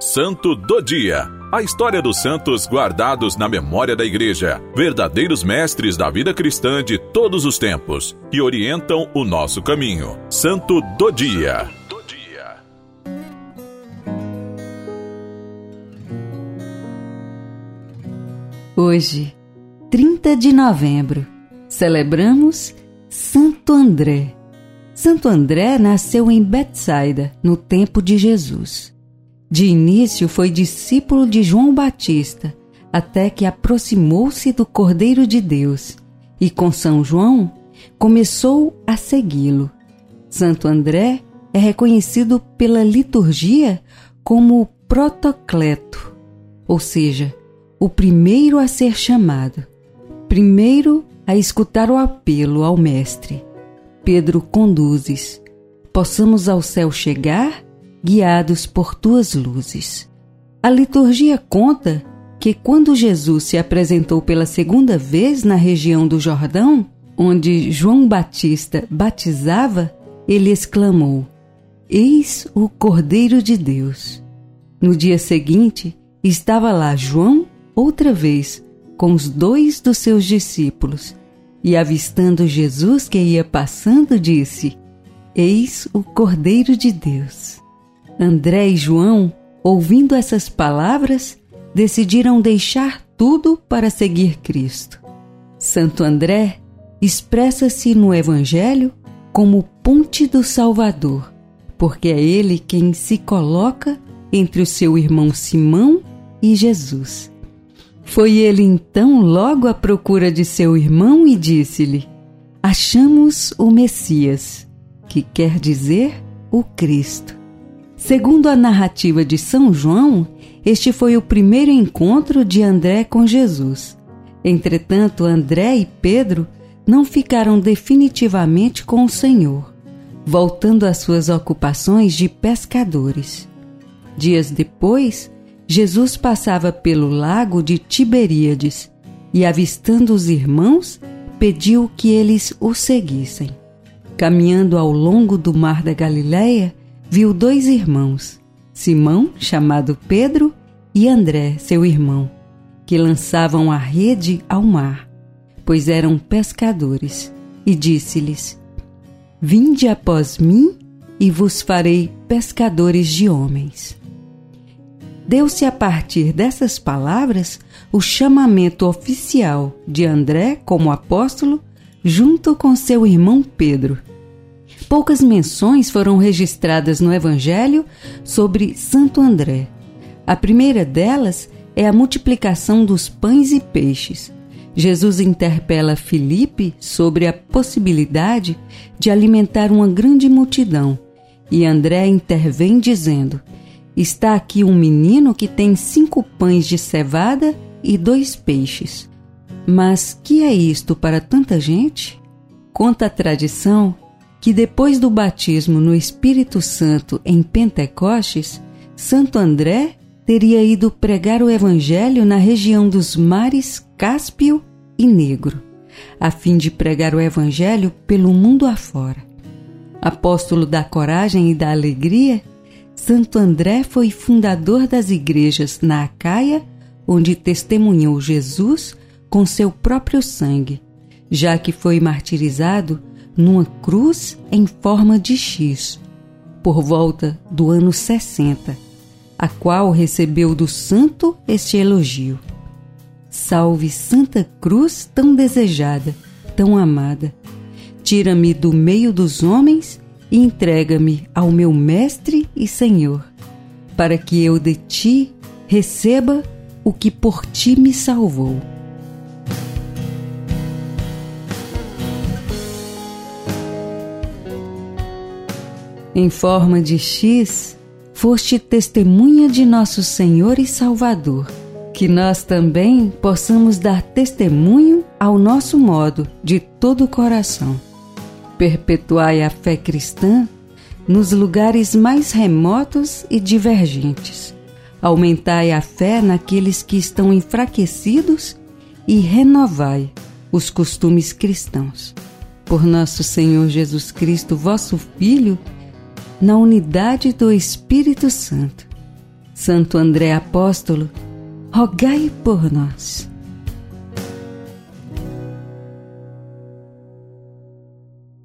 Santo do Dia. A história dos santos guardados na memória da Igreja, verdadeiros mestres da vida cristã de todos os tempos, que orientam o nosso caminho. Santo do Dia. Hoje, 30 de novembro, celebramos Santo André. Santo André nasceu em Betsaida, no tempo de Jesus. De início foi discípulo de João Batista, até que aproximou-se do Cordeiro de Deus e, com São João, começou a segui-lo. Santo André é reconhecido pela liturgia como protocleto, ou seja, o primeiro a ser chamado, primeiro a escutar o apelo ao Mestre. Pedro conduzes, possamos ao céu chegar guiados por tuas luzes. A liturgia conta que quando Jesus se apresentou pela segunda vez na região do Jordão, onde João Batista batizava, ele exclamou: Eis o Cordeiro de Deus. No dia seguinte, estava lá João outra vez com os dois dos seus discípulos e, avistando Jesus que ia passando, disse: Eis o Cordeiro de Deus. André e João, ouvindo essas palavras, decidiram deixar tudo para seguir Cristo. Santo André expressa-se no Evangelho como ponte do Salvador, porque é ele quem se coloca entre o seu irmão Simão e Jesus. Foi ele então logo à procura de seu irmão e disse-lhe: Achamos o Messias, que quer dizer o Cristo. Segundo a narrativa de São João, este foi o primeiro encontro de André com Jesus. Entretanto, André e Pedro não ficaram definitivamente com o Senhor, voltando às suas ocupações de pescadores. Dias depois, Jesus passava pelo lago de Tiberíades e, avistando os irmãos, pediu que eles o seguissem. Caminhando ao longo do mar da Galileia, viu dois irmãos, Simão, chamado Pedro, e André, seu irmão, que lançavam a rede ao mar, pois eram pescadores, e disse-lhes: Vinde após mim e vos farei pescadores de homens. Deu-se a partir dessas palavras o chamamento oficial de André como apóstolo, junto com seu irmão Pedro poucas menções foram registradas no Evangelho sobre Santo André. A primeira delas é a multiplicação dos pães e peixes. Jesus interpela Filipe sobre a possibilidade de alimentar uma grande multidão e André intervém dizendo: Está aqui um menino que tem cinco pães de cevada e dois peixes. Mas que é isto para tanta gente? Conta a tradição que depois do batismo no Espírito Santo em Pentecostes, Santo André teria ido pregar o Evangelho na região dos mares Cáspio e Negro, a fim de pregar o Evangelho pelo mundo afora. Apóstolo da coragem e da alegria, Santo André foi fundador das igrejas na Acaia, onde testemunhou Jesus com seu próprio sangue, já que foi martirizado numa cruz em forma de X, por volta do ano 60, a qual recebeu do santo este elogio. Salve Santa Cruz tão desejada, tão amada. Tira-me do meio dos homens e entrega-me ao meu Mestre e Senhor, para que eu de ti receba o que por ti me salvou. Em forma de X, foste testemunha de nosso Senhor e Salvador, que nós também possamos dar testemunho ao nosso modo, de todo o coração. Perpetuai a fé cristã nos lugares mais remotos e divergentes. Aumentai a fé naqueles que estão enfraquecidos e renovai os costumes cristãos. Por nosso Senhor Jesus Cristo, vosso Filho, na unidade do Espírito Santo. Santo André Apóstolo, rogai por nós.